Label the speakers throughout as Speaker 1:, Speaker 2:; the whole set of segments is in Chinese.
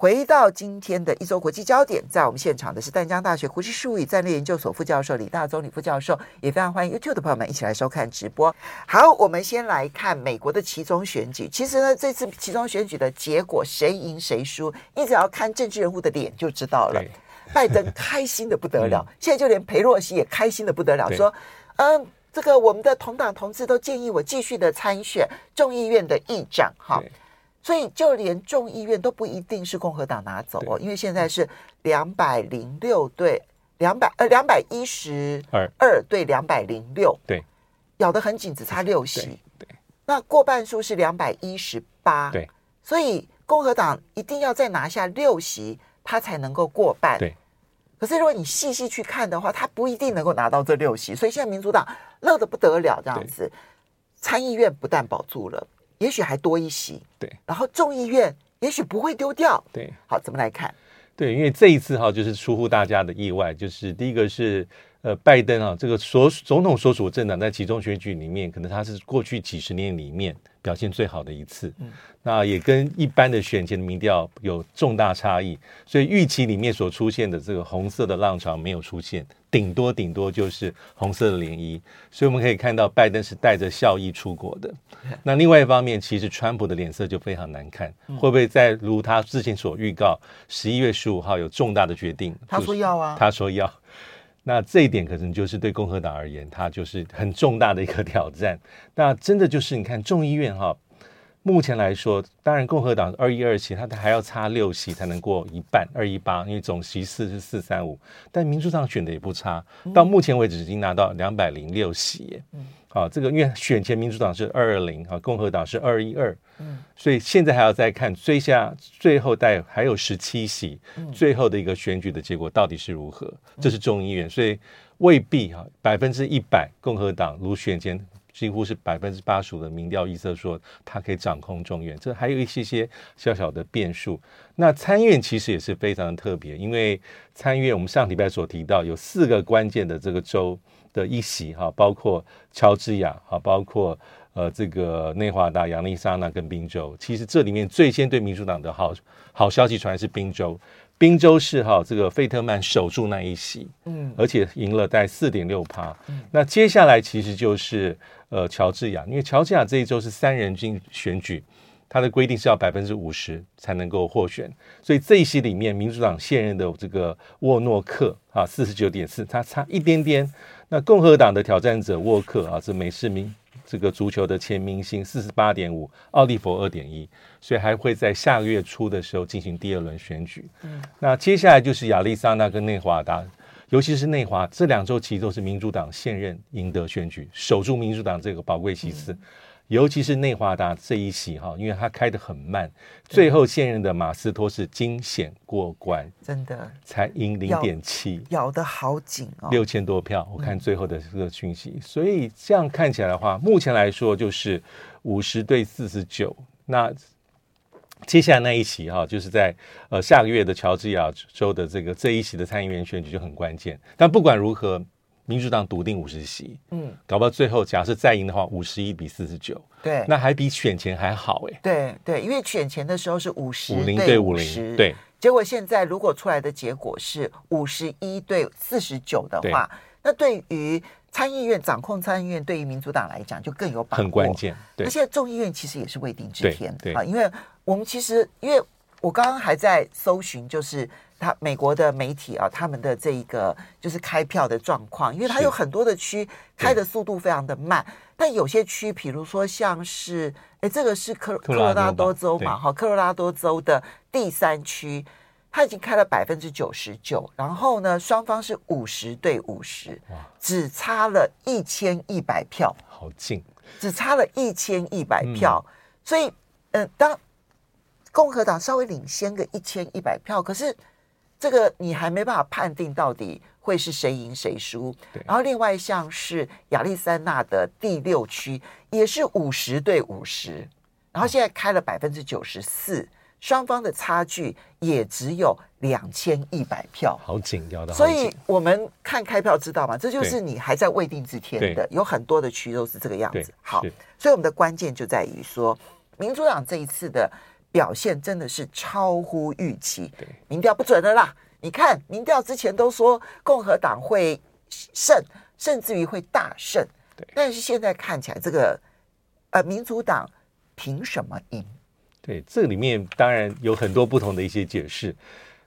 Speaker 1: 回到今天的一周国际焦点，在我们现场的是淡江大学国际事务与战略研究所副教授李大中李副教授，也非常欢迎 YouTube 的朋友们一起来收看直播。好，我们先来看美国的其中选举。其实呢，这次其中选举的结果谁赢谁输，你只要看政治人物的脸就知道了。拜登开心的不得了，现在就连裴洛西也开心的不得了，说：“嗯，这个我们的同党同志都建议我继续的参选众议院的议长。”哈。所以，就连众议院都不一定是共和党拿走哦，因为现在是两百零六对两百呃两百一十二对两百零六，对，咬得很紧，只差六席。对，那过半数是两百一十八，对，所以共和党一定要再拿下六席，他才能够过半。对，可是如果你细细去看的话，他不一定能够拿到这六席，所以现在民主党乐得不得了，这样子，参议院不但保住了。也许还多一席，对，然后众议院也许不会丢掉，对，好，怎么来看？
Speaker 2: 对，因为这一次哈，就是出乎大家的意外，就是第一个是呃，拜登啊，这个所总统所属政党在其中选举里面，可能他是过去几十年里面表现最好的一次，嗯，那也跟一般的选前的民调有重大差异，所以预期里面所出现的这个红色的浪潮没有出现。顶多顶多就是红色的涟漪，所以我们可以看到拜登是带着笑意出国的。那另外一方面，其实川普的脸色就非常难看，会不会在如他之前所预告，十一月十五号有重大的决定？
Speaker 1: 他说要啊，
Speaker 2: 他说要。那这一点可能就是对共和党而言，它就是很重大的一个挑战。那真的就是你看众议院哈。目前来说，当然共和党二一二席，他还要差六席才能过一半二一八，因为总席次是四三五。但民主党选的也不差，到目前为止已经拿到两百零六席。嗯，好，这个因为选前民主党是二二零，啊，共和党是二一二。嗯，所以现在还要再看追下最后带还有十七席，最后的一个选举的结果到底是如何？这是众议院，所以未必哈百分之一百共和党如选前。几乎是百分之八十五的民调预测说他可以掌控众院，这还有一些些小小的变数。那参院其实也是非常的特别，因为参院我们上礼拜所提到有四个关键的这个州的一席哈，包括乔治亚哈，包括呃这个内华达、亚利桑那跟宾州。其实这里面最先对民主党的好好消息传来是宾州。宾州是哈，这个费特曼守住那一席，嗯，而且赢了在四点六趴。那接下来其实就是呃乔治亚，因为乔治亚这一周是三人进选举，它的规定是要百分之五十才能够获选，所以这一席里面民主党现任的这个沃诺克啊四十九点四，他差一点点。那共和党的挑战者沃克啊，是美式名。这个足球的前明星四十八点五，奥利弗二点一，所以还会在下个月初的时候进行第二轮选举。嗯，那接下来就是亚利桑那跟内华达，尤其是内华这两周其实都是民主党现任赢得选举，守住民主党这个宝贵席次。嗯尤其是内华达这一席哈，因为他开得很慢，最后现任的马斯托是惊险过关，真的。才赢零点七，
Speaker 1: 咬得好紧哦，
Speaker 2: 六千多票，我看最后的这个讯息，嗯、所以这样看起来的话，目前来说就是五十对四十九。那接下来那一席哈，就是在呃下个月的乔治亚州的这个这一席的参议员选举就很关键，但不管如何。民主党笃定五十席，嗯，搞不到最后假设再赢的话，五十一比四十九，对，那还比选前还好哎、欸。
Speaker 1: 对对，因为选前的时候是五十
Speaker 2: 五零对五零，对，
Speaker 1: 结果现在如果出来的结果是五十一对四十九的话，对。那对于参议院掌控参议院，对于民主党来讲就更有把握，
Speaker 2: 很关键。对，
Speaker 1: 那现在众议院其实也是未定之天啊，因为我们其实因为我刚刚还在搜寻，就是。他美国的媒体啊，他们的这一个就是开票的状况，因为它有很多的区开的速度非常的慢，但有些区，比如说像是，哎，这个是科科罗拉多州嘛，哈，科罗拉多州的第三区，它已经开了百分之九十九，然后呢，双方是五十对五十，只差了一千一百票，
Speaker 2: 好近，
Speaker 1: 只差了一千一百票，嗯、所以，嗯、呃，当共和党稍微领先个一千一百票，可是。这个你还没办法判定到底会是谁赢谁输。对然后另外像是亚利桑那的第六区也是五十对五十，然后现在开了百分之九十四，双方的差距也只有两千一百票，
Speaker 2: 好紧要的。
Speaker 1: 所以我们看开票知道吗？这就是你还在未定之天的，有很多的区都是这个样子。好，所以我们的关键就在于说，民主党这一次的表现真的是超乎预期。对，民调不准的啦。你看，民调之前都说共和党会胜，甚至于会大胜。对，但是现在看起来，这个呃，民主党凭什么赢？
Speaker 2: 对，这里面当然有很多不同的一些解释。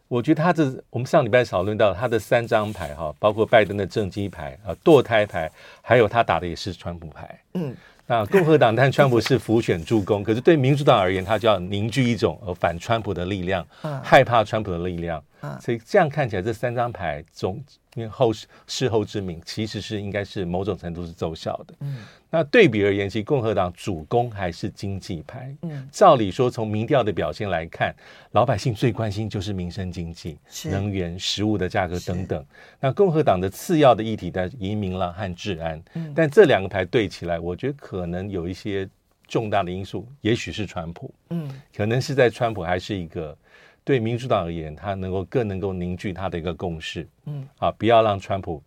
Speaker 2: 我觉得他这，我们上礼拜讨论到他的三张牌哈，包括拜登的政绩牌啊、堕胎牌，还有他打的也是川普牌。嗯。那共和党但川普是浮选助攻，可是对民主党而言，他就要凝聚一种呃反川普的力量，害怕川普的力量。所以这样看起来，这三张牌总因为后事后之明，其实是应该是某种程度是奏效的。嗯，那对比而言，其实共和党主攻还是经济牌。嗯，照理说，从民调的表现来看，老百姓最关心就是民生经济、能源、食物的价格等等。那共和党的次要的议题在移民了和治安。嗯，但这两个牌对起来，我觉得可能有一些重大的因素，也许是川普。嗯，可能是在川普还是一个。对民主党而言，他能够更能够凝聚他的一个共识，嗯，啊，不要让川普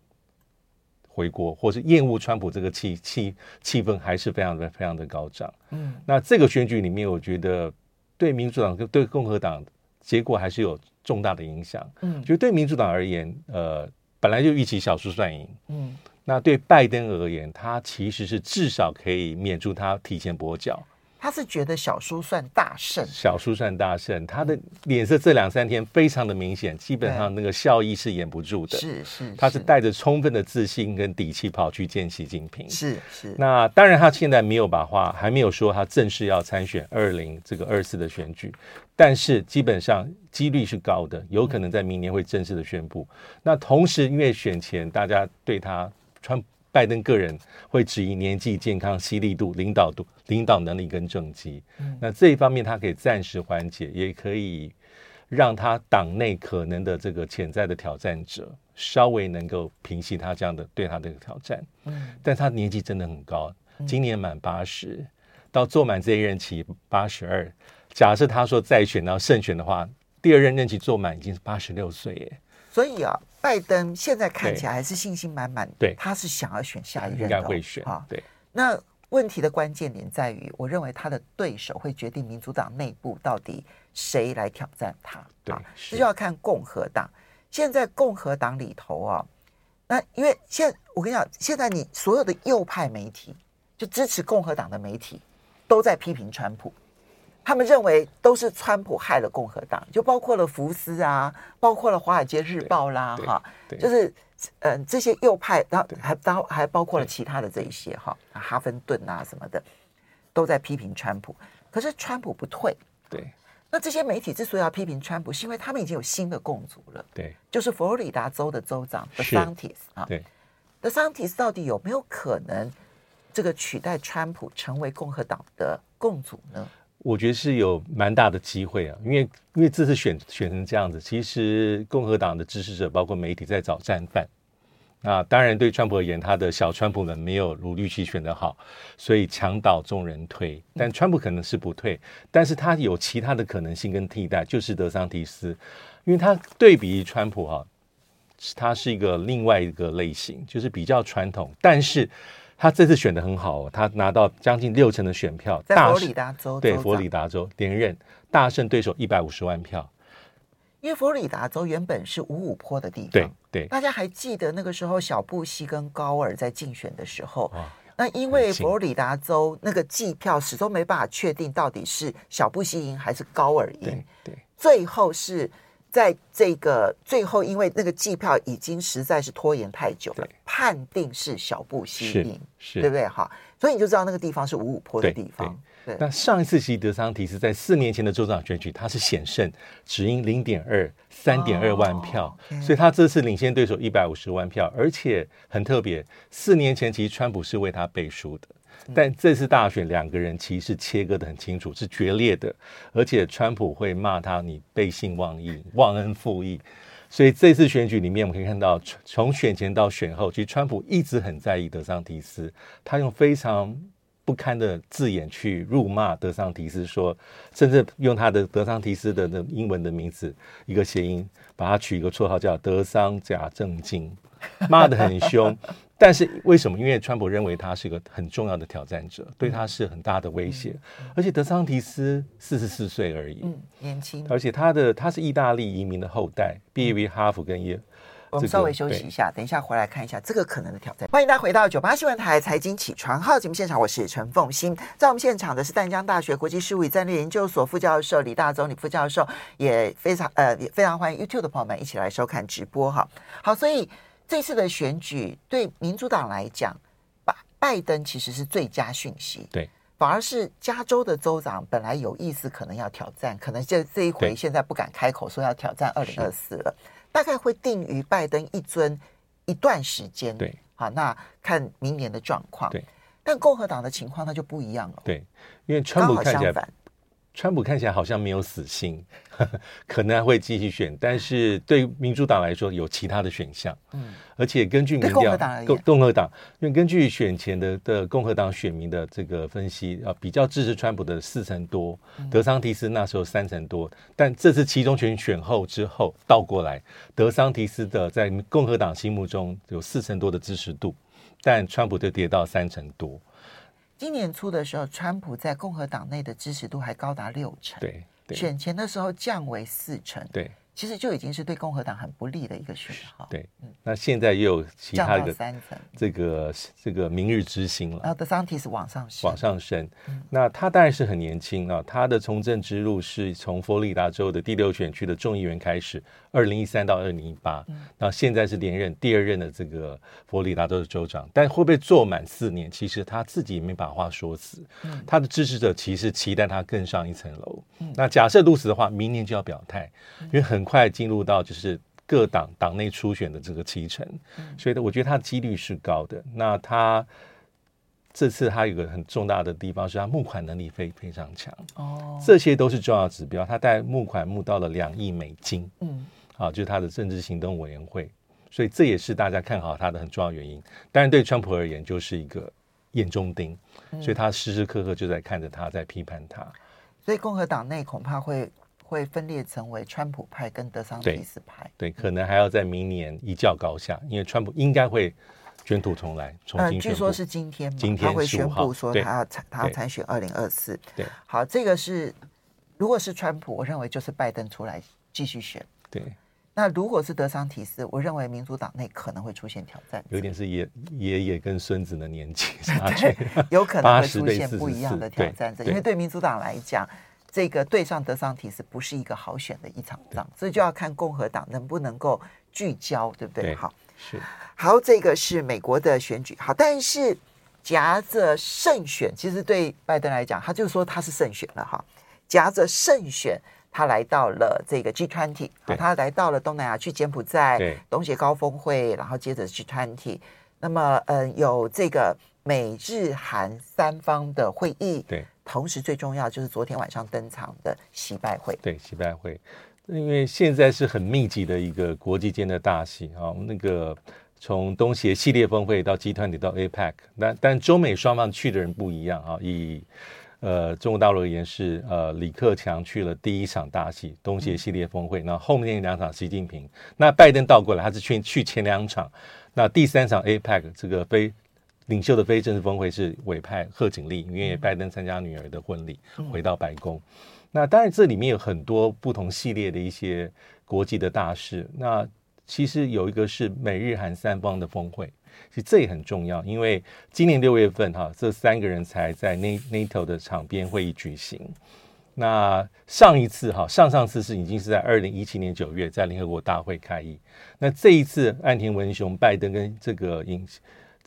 Speaker 2: 回国，或是厌恶川普这个气气气氛还是非常的非常的高涨，嗯，那这个选举里面，我觉得对民主党跟对共和党结果还是有重大的影响，嗯，就对民主党而言，呃，本来就预期小输算赢，嗯，那对拜登而言，他其实是至少可以免除他提前跛脚。
Speaker 1: 他是觉得小叔算大胜，
Speaker 2: 小叔算大胜。他的脸色这两三天非常的明显，基本上那个笑意是掩不住的。
Speaker 1: 是是，
Speaker 2: 他是带着充分的自信跟底气跑去见习近平。
Speaker 1: 是是。
Speaker 2: 那当然，他现在没有把话，还没有说他正式要参选二零这个二四的选举，但是基本上几率是高的，有可能在明年会正式的宣布。那同时，因为选前大家对他川。拜登个人会质疑年纪、健康、犀利度、领导度、领导能力跟政绩。嗯，那这一方面他可以暂时缓解，也可以让他党内可能的这个潜在的挑战者稍微能够平息他这样的对他的挑战。嗯，但他年纪真的很高，今年满八十，到做满这一任期八十二。假设他说再选到胜选的话，第二任任期做满已经是八十六岁耶。
Speaker 1: 所以啊。拜登现在看起来还是信心满满，
Speaker 2: 对，
Speaker 1: 他是想要选下一任，
Speaker 2: 应该会选
Speaker 1: 啊。对，那问题的关键点在于，我认为他的对手会决定民主党内部到底谁来挑战他。
Speaker 2: 对，
Speaker 1: 这就要看共和党。现在共和党里头啊，那因为现我跟你讲，现在你所有的右派媒体，就支持共和党的媒体，都在批评川普。他们认为都是川普害了共和党，就包括了福斯啊，包括了《华尔街日报》啦，哈，就是嗯、呃、这些右派，然后还包还包括了其他的这一些哈，哈芬顿啊什么的，都在批评川普。可是川普不退，
Speaker 2: 对。
Speaker 1: 那这些媒体之所以要批评川普，是因为他们已经有新的共主了，
Speaker 2: 对，
Speaker 1: 就是佛罗里达州的州长 DeSantis 啊，对，DeSantis 到底有没有可能这个取代川普成为共和党的共主呢？
Speaker 2: 我觉得是有蛮大的机会啊，因为因为这次选选成这样子，其实共和党的支持者包括媒体在找战犯。那当然对川普而言，他的小川普们没有如预期选得好，所以墙倒众人推。但川普可能是不退，但是他有其他的可能性跟替代，就是德桑提斯，因为他对比川普哈、啊，他是一个另外一个类型，就是比较传统，但是。他这次选的很好，哦他拿到将近六成的选票，
Speaker 1: 在佛罗里达州，
Speaker 2: 对，佛罗里达州连任，大胜对手一百五十万票。
Speaker 1: 因为佛罗里达州原本是五五坡的地方，
Speaker 2: 对对，
Speaker 1: 大家还记得那个时候小布希跟高尔在竞选的时候，那因为佛罗里达州那个计票始终没办法确定到底是小布希赢还是高尔赢，
Speaker 2: 对，对，
Speaker 1: 最后是。在这个最后，因为那个计票已经实在是拖延太久了，判定是小布希赢，对不对？哈，所以你就知道那个地方是五五坡的地方。对，对，
Speaker 2: 那上一次其实德桑提斯在四年前的州长选举，他是险胜，只赢零点二三点二万票，所以他这次领先对手一百五十万票，而且很特别，四年前其实川普是为他背书的。但这次大选，两个人其实切割得很清楚，是决裂的。而且川普会骂他你背信忘义、忘恩负义。所以这次选举里面，我们可以看到，从选前到选后，其实川普一直很在意德桑提斯，他用非常不堪的字眼去辱骂德桑提斯说，甚至用他的德桑提斯的那英文的名字一个谐音，把他取一个绰号叫德桑假正经，骂得很凶。但是为什么？因为川普认为他是一个很重要的挑战者，对他是很大的威胁。而且德桑提斯四十四岁而已，
Speaker 1: 嗯，年轻。
Speaker 2: 而且他的他是意大利移民的后代，毕业于哈佛跟耶。
Speaker 1: 我们稍微休息一下，等一下回来看一下这个可能的挑战。欢迎大家回到九八新闻台财经起床号节目现场，我是陈凤欣。在我们现场的是淡江大学国际事务与战略研究所副教授李大宗李副教授，也非常呃也非常欢迎 YouTube 的朋友们一起来收看直播哈。好，所以。这次的选举对民主党来讲，拜拜登其实是最佳讯息。
Speaker 2: 对，
Speaker 1: 反而是加州的州长本来有意思，可能要挑战，可能这这一回现在不敢开口说要挑战二零二四了，大概会定于拜登一尊一段时间。
Speaker 2: 对，
Speaker 1: 好，那看明年的状况。
Speaker 2: 对，
Speaker 1: 但共和党的情况那就不一样了。
Speaker 2: 对，因为川普看起来
Speaker 1: 刚好相反。
Speaker 2: 川普看起来好像没有死心，呵 呵可能还会继续选，但是对民主党来说有其他的选项。嗯，而且根据民调，共和党，共和党，因为根据选前的的共和党选民的这个分析啊，比较支持川普的四成多，德桑提斯那时候三成多，但这次其中选选后之后倒过来，德桑提斯的在共和党心目中有四成多的支持度，但川普就跌到三成多。
Speaker 1: 今年初的时候，川普在共和党内的支持度还高达六成，
Speaker 2: 对，对，
Speaker 1: 选前的时候降为四成，
Speaker 2: 对。
Speaker 1: 其实就已经是对共和党很不利的一个讯号。
Speaker 2: 对，那现在又有其他的
Speaker 1: 三层，
Speaker 2: 这个这个明日之星了。
Speaker 1: 然后德桑提斯往上升，
Speaker 2: 往上升。那他当然是很年轻啊，他的从政之路是从佛罗里达州的第六选区的众议员开始，二零一三到二零一八，那现在是连任第二任的这个佛罗里达州的州长。但会不会做满四年？其实他自己也没把话说死。他的支持者其实期待他更上一层楼。那假设如此的话，明年就要表态，因为很。快进入到就是各党党内初选的这个期程，所以呢，我觉得他的几率是高的。那他这次他有个很重大的地方是他募款能力非非常强哦，这些都是重要指标。他带募款募到了两亿美金，嗯，啊，就是他的政治行动委员会，所以这也是大家看好他的很重要原因。当然，对川普而言就是一个眼中钉，所以他时时刻刻就在看着他，在批判他。
Speaker 1: 所以共和党内恐怕会。会分裂成为川普派跟德桑提斯派，
Speaker 2: 对，对，可能还要在明年一较高下，因为川普应该会卷土重来，重新、呃、据
Speaker 1: 说是今天，
Speaker 2: 今天
Speaker 1: 他会宣布说他要参他要参选二零二四。
Speaker 2: 对，
Speaker 1: 好，这个是如果是川普，我认为就是拜登出来继续选。
Speaker 2: 对，
Speaker 1: 那如果是德桑提斯，我认为民主党内可能会出现挑战，
Speaker 2: 有点是爷爷爷跟孙子的年纪，
Speaker 1: 对，有可能会出现不一样的挑战者，因为对民主党来讲。这个对上德桑提斯不是一个好选的一场仗，所以就要看共和党能不能够聚焦，对不对？
Speaker 2: 对
Speaker 1: 好，
Speaker 2: 是
Speaker 1: 好，这个是美国的选举。好，但是夹着胜选，其实对拜登来讲，他就说他是胜选了哈。夹着胜选，他来到了这个 G20，好，他来到了东南亚去柬埔寨东协高峰会，然后接着 G20。那么，嗯，有这个美日韩三方的会议，
Speaker 2: 对。
Speaker 1: 同时，最重要就是昨天晚上登场的习拜会。
Speaker 2: 对，习拜会，因为现在是很密集的一个国际间的大戏啊。那个从东协系列峰会到 G20 到 APEC，但但中美双方去的人不一样啊。以呃中国大陆而言是呃李克强去了第一场大戏东协系列峰会，那、嗯、后面两场习近平，那拜登倒过来，他是去去前两场，那第三场 APEC 这个非。领袖的非正式峰会是委派贺锦丽，因为拜登参加女儿的婚礼，回到白宫。那当然，这里面有很多不同系列的一些国际的大事。那其实有一个是美日韩三方的峰会，其实这也很重要，因为今年六月份哈，这三个人才在 NATO 的场边会议举行。那上一次哈，上上次是已经是在二零一七年九月在联合国大会开议。那这一次岸田文雄、拜登跟这个尹。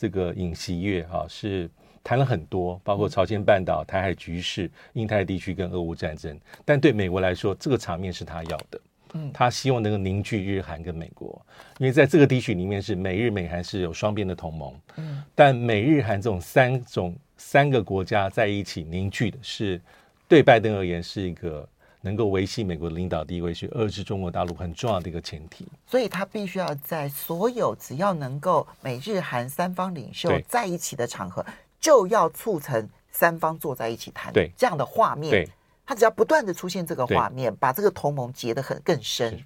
Speaker 2: 这个尹锡悦哈是谈了很多，包括朝鲜半岛、台海局势、印太地区跟俄乌战争。但对美国来说，这个场面是他要的，嗯，他希望能够凝聚日韩跟美国，因为在这个地区里面是美日美韩是有双边的同盟，嗯，但美日韩这种三种三个国家在一起凝聚的是对拜登而言是一个。能够维系美国的领导地位，是遏制中国大陆很重要的一个前提。
Speaker 1: 所以，他必须要在所有只要能够美日韩三方领袖在一起的场合，就要促成三方坐在一起谈，
Speaker 2: 对。
Speaker 1: 这样的画面，
Speaker 2: 对，
Speaker 1: 他只要不断的出现这个画面，把这个同盟结得很更深，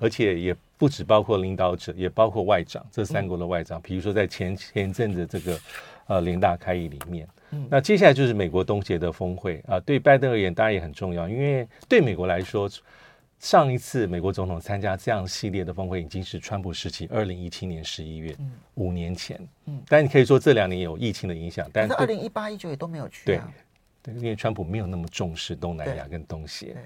Speaker 2: 而且也不只包括领导者，也包括外长，这三国的外长，嗯、比如说在前前一阵子这个呃联大开议里面，嗯，那接下来就是美国东协的峰会啊、呃，对拜登而言当然也很重要，因为对美国来说。上一次美国总统参加这样系列的峰会已经是川普时期，二零一七年十一月，嗯，五年前，嗯，但你可以说这两年有疫情的影响，但是
Speaker 1: 二零一八一九也都没有去，啊，
Speaker 2: 对，对，因为川普没有那么重视东南亚跟东协，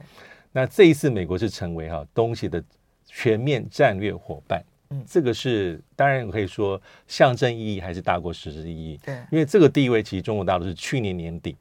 Speaker 2: 那这一次美国是成为哈东协的全面战略伙伴，嗯，这个是当然可以说象征意义还是大过实质意义，对，因为这个地位其实中国大陆是去年年底。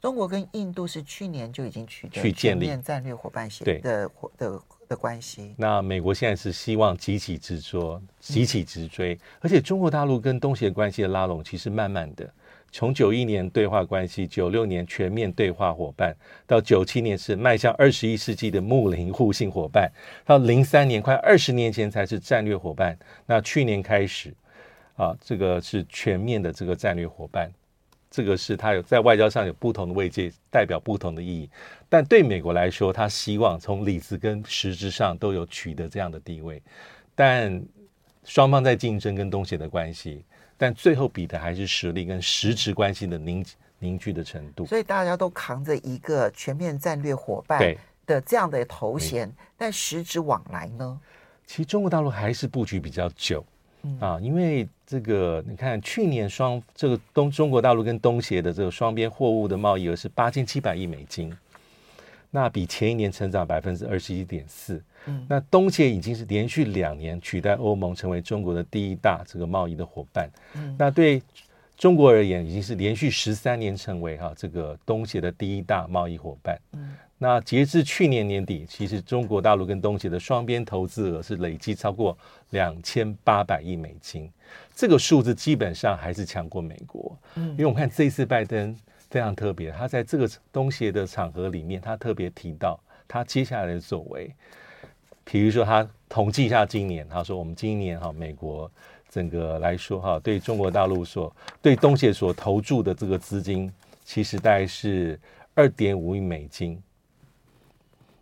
Speaker 1: 中国跟印度是去年就已经取得全面战略伙伴协的的的，的关系。
Speaker 2: 那美国现在是希望急起直追，急起直追。嗯、而且中国大陆跟东协关系的拉拢，其实慢慢的，从九一年对话关系，九六年全面对话伙伴，到九七年是迈向二十一世纪的睦邻互信伙伴，到零三年快二十年前才是战略伙伴。那去年开始，啊，这个是全面的这个战略伙伴。这个是他有在外交上有不同的位阶，代表不同的意义。但对美国来说，他希望从理智跟实质上都有取得这样的地位。但双方在竞争跟东协的关系，但最后比的还是实力跟实质关系的凝凝聚的程度。
Speaker 1: 所以大家都扛着一个全面战略伙伴的这样的头衔，但实质往来呢？
Speaker 2: 其实中国大陆还是布局比较久。嗯、啊，因为这个，你看去年双这个东中国大陆跟东协的这个双边货物的贸易额是八千七百亿美金，那比前一年成长百分之二十一点四。嗯，那东协已经是连续两年取代欧盟成为中国的第一大这个贸易的伙伴。嗯，那对中国而言，已经是连续十三年成为哈、啊、这个东协的第一大贸易伙伴。嗯。那截至去年年底，其实中国大陆跟东协的双边投资额是累计超过两千八百亿美金，这个数字基本上还是强过美国。嗯，因为我们看这一次拜登非常特别，他在这个东协的场合里面，他特别提到他接下来的作为，比如说他统计一下今年，他说我们今年哈美国整个来说哈对中国大陆所对东协所投注的这个资金，其实大概是二点五亿美金。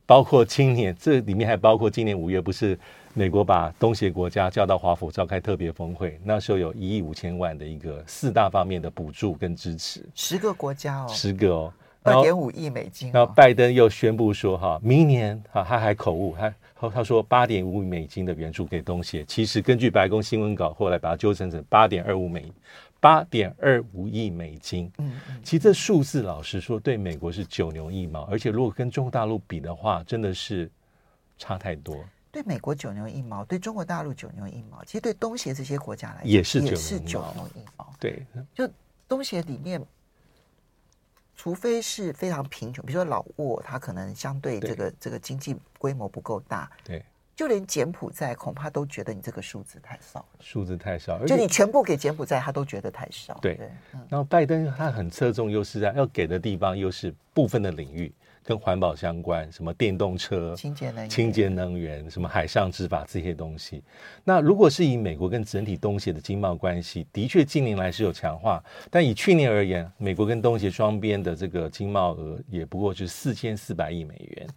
Speaker 2: 包括今年，这里面还包括今年五月，不是美国把东协国家叫到华府召开特别峰会，那时候有一亿五千万的一个四大方面的补助跟支持，
Speaker 1: 十个国家哦，
Speaker 2: 十个哦，
Speaker 1: 二点五亿美金、哦。
Speaker 2: 然后拜登又宣布说，哈，明年哈他还口误，他他说八点五亿美金的援助给东协，其实根据白宫新闻稿，后来把它纠正成八点二五美。八点二五亿美金，嗯，其实这数字老实说，对美国是九牛一毛，而且如果跟中国大陆比的话，真的是差太多。
Speaker 1: 对美国九牛一毛，对中国大陆九牛一毛，其实对东协这些国家来说
Speaker 2: 也是九
Speaker 1: 牛一毛。
Speaker 2: 对，
Speaker 1: 就东协里面，除非是非常贫穷，比如说老挝，它可能相对这个这个经济规模不够大，
Speaker 2: 对。
Speaker 1: 就连柬埔寨恐怕都觉得你这个数字太少了，
Speaker 2: 数字太少，
Speaker 1: 就你全部给柬埔寨，他都觉得太少。
Speaker 2: 对，对嗯、然后拜登他很侧重，又是在要给的地方，又是部分的领域跟环保相关，什么电动车、
Speaker 1: 清洁能源、
Speaker 2: 清洁能源、什么海上执法这些东西。那如果是以美国跟整体东协的经贸关系，的确近年来是有强化，但以去年而言，美国跟东协双边的这个经贸额也不过是四千四百亿美元。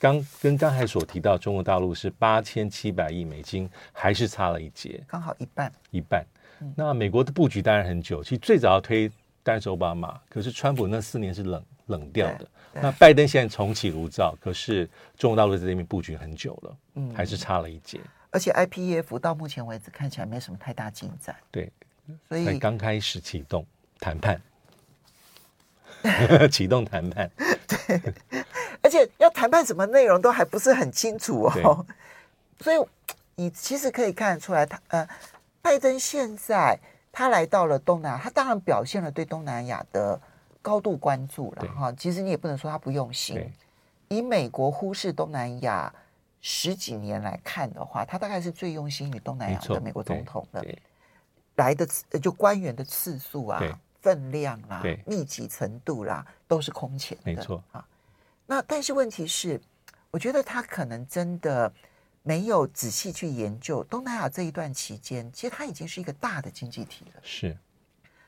Speaker 2: 刚跟刚才所提到，中国大陆是八千七百亿美金，还是差了一截，
Speaker 1: 刚好一半
Speaker 2: 一半。那美国的布局当然很久，其实最早要推当然是奥巴马，可是川普那四年是冷冷掉的。那拜登现在重启炉灶，可是中国大陆在这边布局很久了，嗯，还是差了一截。
Speaker 1: 而且 IPEF 到目前为止看起来没什么太大进展，
Speaker 2: 对，
Speaker 1: 所以
Speaker 2: 刚开始启动谈判，启动谈判，
Speaker 1: 对。而且要谈判什么内容都还不是很清楚哦，所以你其实可以看得出来，他呃，拜登现在他来到了东南亚，他当然表现了对东南亚的高度关注了哈。其实你也不能说他不用心。以美国忽视东南亚十几年来看的话，他大概是最用心于东南亚的美国总统的，来的就官员的次数啊、分量啦、密集程度啦，都是空前的，没错。啊。那但是问题是，我觉得他可能真的没有仔细去研究东南亚这一段期间，其实它已经是一个大的经济体了。
Speaker 2: 是，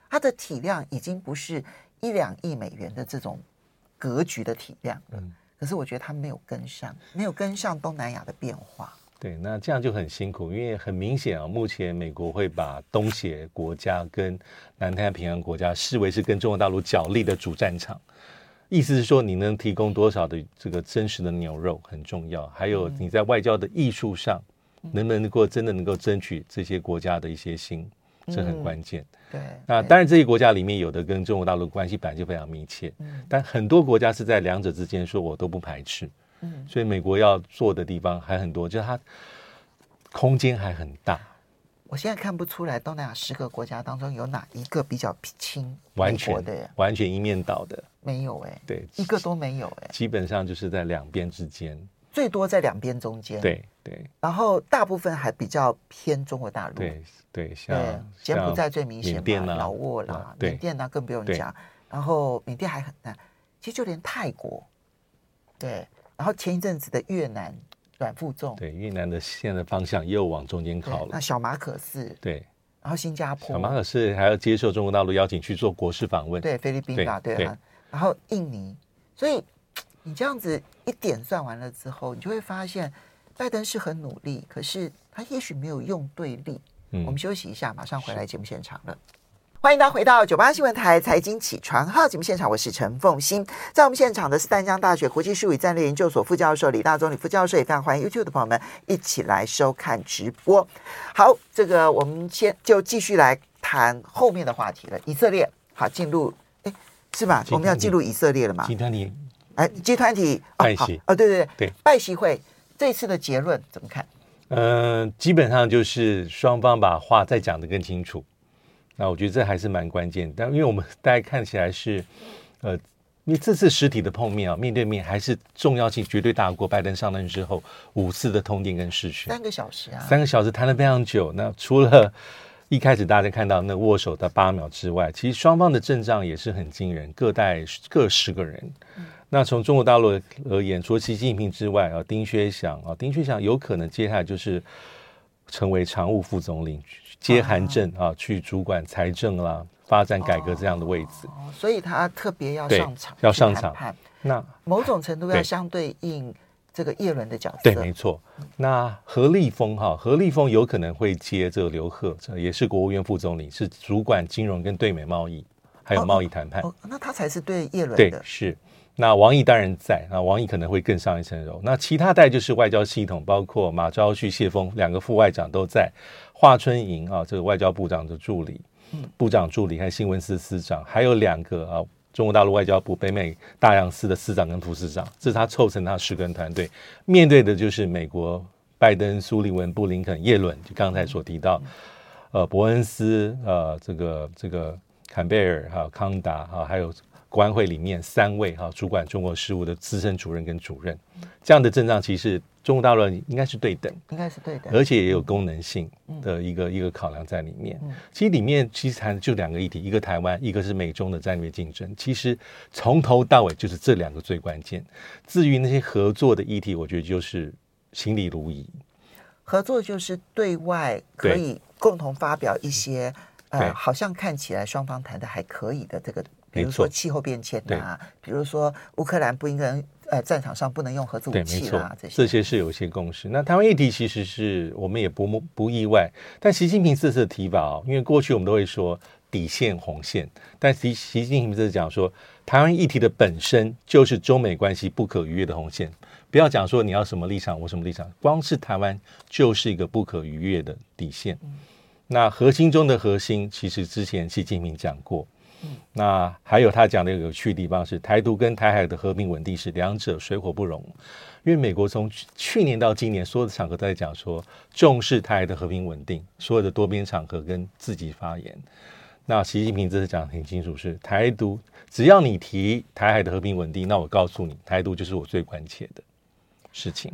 Speaker 1: 它的体量已经不是一两亿美元的这种格局的体量，
Speaker 2: 嗯，
Speaker 1: 可是我觉得他没有跟上，没有跟上东南亚的变化。
Speaker 2: 对，那这样就很辛苦，因为很明显啊，目前美国会把东协国家跟南太平洋国家视为是跟中国大陆角力的主战场。意思是说，你能提供多少的这个真实的牛肉很重要，还有你在外交的艺术上，能不能够真的能够争取这些国家的一些心，这很关键。
Speaker 1: 对，
Speaker 2: 那当然这些国家里面有的跟中国大陆关系本来就非常密切，但很多国家是在两者之间，说我都不排斥。嗯，所以美国要做的地方还很多，就是它空间还很大。
Speaker 1: 我现在看不出来东南亚十个国家当中有哪一个比较亲
Speaker 2: 完全
Speaker 1: 的，
Speaker 2: 完全一面倒的。
Speaker 1: 没有哎、欸，
Speaker 2: 对，
Speaker 1: 一个都没有哎、欸，
Speaker 2: 基本上就是在两边之间，
Speaker 1: 最多在两边中间，
Speaker 2: 对对，
Speaker 1: 然后大部分还比较偏中国大陆，
Speaker 2: 对对，像
Speaker 1: 柬埔寨最明显嘛，
Speaker 2: 甸啊、
Speaker 1: 老挝啦，缅甸呢更不用讲，然后缅甸还很难，其实就连泰国，对。然后前一阵子的越南阮富仲，
Speaker 2: 对越南的现在方向又往中间靠了。
Speaker 1: 那小马可仕，
Speaker 2: 对，
Speaker 1: 然后新加坡，
Speaker 2: 小马可仕还要接受中国大陆邀请去做国事访问。
Speaker 1: 对，菲律宾吧，对，对，对。然后印尼，所以你这样子一点算完了之后，你就会发现，拜登是很努力，可是他也许没有用对力。嗯，我们休息一下，马上回来节目现场了。欢迎大家回到九八新闻台财经起床号节目现场，我是陈凤欣。在我们现场的是淡江大学国际事务与战略研究所副教授李大中李副教授，也非常欢迎 YouTube 的朋友们一起来收看直播。好，这个我们先就继续来谈后面的话题了。以色列，好，进入，哎，是吧？我们要进入以色列了嘛？
Speaker 2: 集团体，
Speaker 1: 哎，集团体
Speaker 2: 拜习，
Speaker 1: 哦，对对对
Speaker 2: 对，
Speaker 1: 拜习会这次的结论怎么看？
Speaker 2: 嗯、呃，基本上就是双方把话再讲得更清楚。那我觉得这还是蛮关键，但因为我们 大家看起来是，呃，因为这次实体的碰面啊，面对面还是重要性绝对大过拜登上任之后五次的通电跟视讯，
Speaker 1: 三个小时啊，
Speaker 2: 三个小时谈了非常久。那除了 一开始大家看到那握手的八秒之外，其实双方的阵仗也是很惊人，各带各十个人。嗯、那从中国大陆而言，除了习近平之外啊，丁薛祥啊，丁薛祥有可能接下来就是成为常务副总理。接韩正啊，去主管财政啦、发展改革这样的位置，
Speaker 1: 哦、所以他特别要上场，
Speaker 2: 要上场。那
Speaker 1: 某种程度要相对应这个叶伦的角色，
Speaker 2: 对，没错。那何立峰哈，何立峰有可能会接这个刘鹤，这也是国务院副总理，是主管金融跟对美贸易还有贸易谈判。
Speaker 1: 那他才是对叶伦的，
Speaker 2: 对，是。那王毅当然在，那王毅可能会更上一层楼。那其他代就是外交系统，包括马朝旭、谢峰两个副外长都在。华春莹啊，这个外交部长的助理，部长助理还有新闻司司长，还有两个啊，中国大陆外交部北美大洋司的司长跟副司长，这是他凑成他十个人团队。面对的就是美国拜登、苏利文、布林肯、叶伦，就刚才所提到，呃，伯恩斯，呃，这个这个坎贝尔还有康达啊，还有。国安会里面三位哈主管中国事务的资深主任跟主任，这样的阵仗其实中国大陆应该是对等，
Speaker 1: 应该是对等，
Speaker 2: 而且也有功能性的一个一个考量在里面。嗯其实里面其实谈的就两个议题，一个台湾，一个是美中的战略竞争。其实从头到尾就是这两个最关键。至于那些合作的议题，我觉得就是行礼如仪。
Speaker 1: 合作就是对外可以共同发表一些呃，好像看起来双方谈的还可以的这个。比如说气候变迁啊，比如说乌克兰不应该呃战场上不能用核子武器啊，这些
Speaker 2: 这些是有一些共识。那台湾议题其实是我们也不不意外，但习近平这次的提法哦，因为过去我们都会说底线红线，但习习近平这次讲说台湾议题的本身就是中美关系不可逾越的红线，不要讲说你要什么立场我什么立场，光是台湾就是一个不可逾越的底线。那核心中的核心，其实之前习近平讲过。那还有他讲的有趣的地方是，台独跟台海的和平稳定是两者水火不容。因为美国从去年到今年，所有的场合都在讲说重视台海的和平稳定，所有的多边场合跟自己发言。那习近平这次讲的很清楚，是台独，只要你提台海的和平稳定，那我告诉你，台独就是我最关切的事情。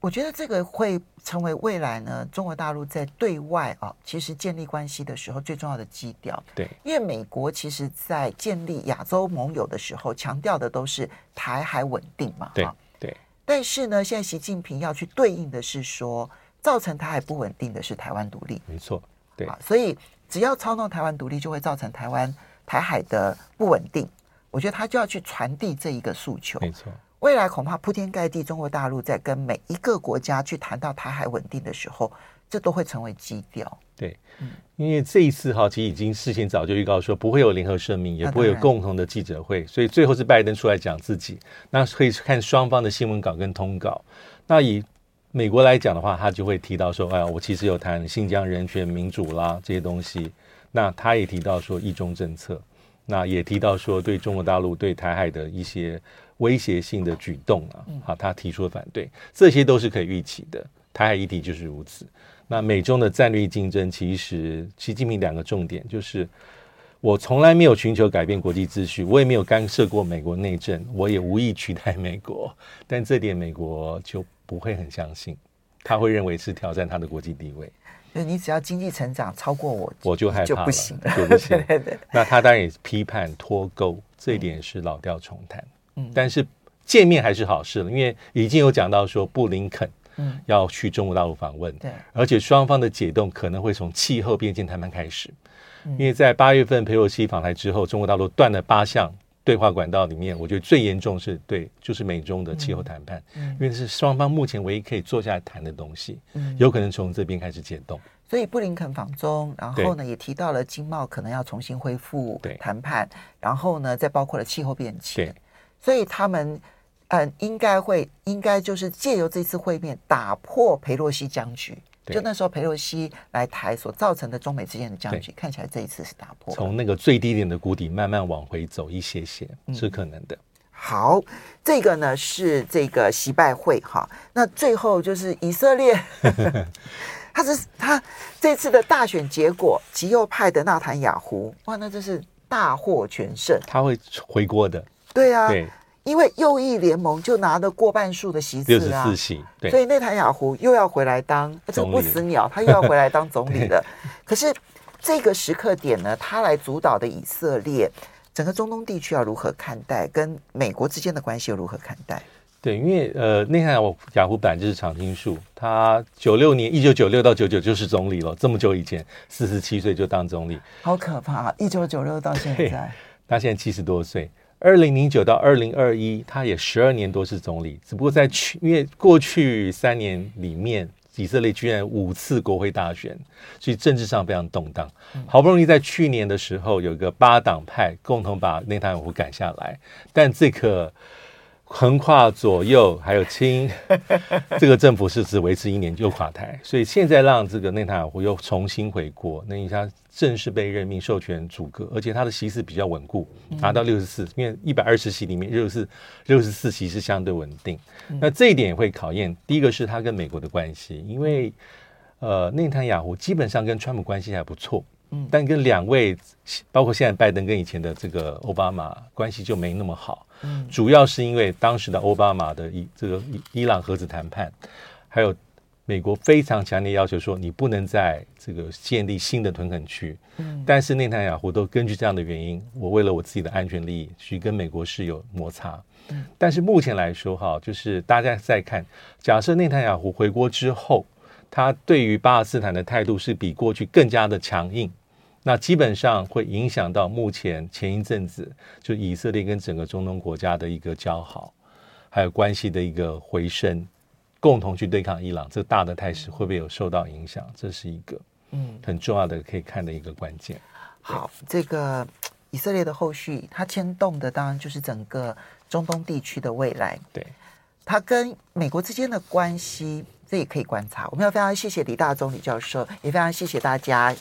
Speaker 1: 我觉得这个会成为未来呢，中国大陆在对外啊，其实建立关系的时候最重要的基调。
Speaker 2: 对，
Speaker 1: 因为美国其实在建立亚洲盟友的时候，强调的都是台海稳定嘛。
Speaker 2: 对对。
Speaker 1: 但是呢，现在习近平要去对应的是说，造成台海不稳定的是台湾独立。
Speaker 2: 没错。对。
Speaker 1: 啊所以只要操弄台湾独立，就会造成台湾台海的不稳定，我觉得他就要去传递这一个诉求。
Speaker 2: 没错，
Speaker 1: 未来恐怕铺天盖地，中国大陆在跟每一个国家去谈到台海稳定的时候，这都会成为基调。
Speaker 2: 对，因为这一次哈，其实已经事先早就预告说不会有联合声明，也不会有共同的记者会，所以最后是拜登出来讲自己。那可以看双方的新闻稿跟通稿。那以美国来讲的话，他就会提到说：“哎呀，我其实有谈新疆人权、民主啦这些东西。”那他也提到说一中政策，那也提到说对中国大陆对台海的一些威胁性的举动啊，好，他提出了反对，这些都是可以预期的。台海议题就是如此。那美中的战略竞争，其实习近平两个重点就是：我从来没有寻求改变国际秩序，我也没有干涉过美国内政，我也无意取代美国。但这点美国就。不会很相信，他会认为是挑战他的国际地位。
Speaker 1: 就你只要经济成长超过我，
Speaker 2: 我就害怕
Speaker 1: 就不行了，
Speaker 2: 就不行。
Speaker 1: 对对对。
Speaker 2: 那他当然也批判脱钩，这一点是老调重弹。嗯，但是见面还是好事了，因为已经有讲到说布林肯嗯。要去中国大陆访问，对，而且双方的解冻可能会从气候边界谈判开始，因为在八月份裴洛西访台之后，中国大陆断了八项。对话管道里面，我觉得最严重是对，就是美中的气候谈判，嗯。嗯、因为是双方目前唯一可以坐下来谈的东西，嗯、有可能从这边开始解冻。
Speaker 1: 所以布林肯访中，然后呢也提到了经贸可能要重新恢复谈判，然后呢再包括了气候变迁。对，所以他们嗯应该会应该就是借由这次会面打破裴洛西僵局。就那时候，裴洛西来台所造成的中美之间的僵局，看起来这一次是打破，
Speaker 2: 从那个最低点的谷底慢慢往回走一些些，是可能的。
Speaker 1: 嗯、好，这个呢是这个习拜会哈，那最后就是以色列，他是他这次的大选结果，极右派的纳坦雅胡，哇，那真是大获全胜，
Speaker 2: 他会回国的，
Speaker 1: 对啊。对因为右翼联盟就拿了过半数的席次啊，
Speaker 2: 六十四席，对，
Speaker 1: 所以内塔尼亚胡又要回来当这个不死鸟，他又要回来当总理了。可是这个时刻点呢，他来主导的以色列，整个中东地区要如何看待？跟美国之间的关系又如何看待？
Speaker 2: 对，因为呃，内塔尼亚胡本来就是常青树，他九六年一九九六到九九就是总理了，这么久以前，四十七岁就当总理，
Speaker 1: 好可怕！一九九六到现在，
Speaker 2: 他现在七十多岁。二零零九到二零二一，他也十二年多是总理，只不过在去，因为过去三年里面，以色列居然五次国会大选，所以政治上非常动荡。好不容易在去年的时候，有一个八党派共同把内塔尼亚胡赶下来，但这个。横跨左右还有亲，这个政府是只维持一年就垮台，所以现在让这个内塔尼亚胡又重新回国，那他正式被任命授权组阁，而且他的席次比较稳固，拿到六十四，因为一百二十席里面六十四六十四席是相对稳定。那这一点也会考验，第一个是他跟美国的关系，因为呃内塔尼亚胡基本上跟川普关系还不错。但跟两位，包括现在拜登跟以前的这个奥巴马关系就没那么好。嗯，主要是因为当时的奥巴马的伊这个伊伊朗核子谈判，还有美国非常强烈要求说你不能在这个建立新的屯垦区。嗯，但是内塔尼亚胡都根据这样的原因，我为了我自己的安全利益去跟美国是有摩擦。嗯，但是目前来说哈，就是大家在看，假设内塔尼亚胡回国之后，他对于巴勒斯坦的态度是比过去更加的强硬。那基本上会影响到目前前一阵子就以色列跟整个中东国家的一个交好，还有关系的一个回升，共同去对抗伊朗，这大的态势会不会有受到影响？这是一个嗯很重要的可以看的一个关键。
Speaker 1: 好，这个以色列的后续，它牵动的当然就是整个中东地区的未来。
Speaker 2: 对，
Speaker 1: 它跟美国之间的关系。这也可以观察。我们要非常谢谢李大中李教授，也非常谢谢大家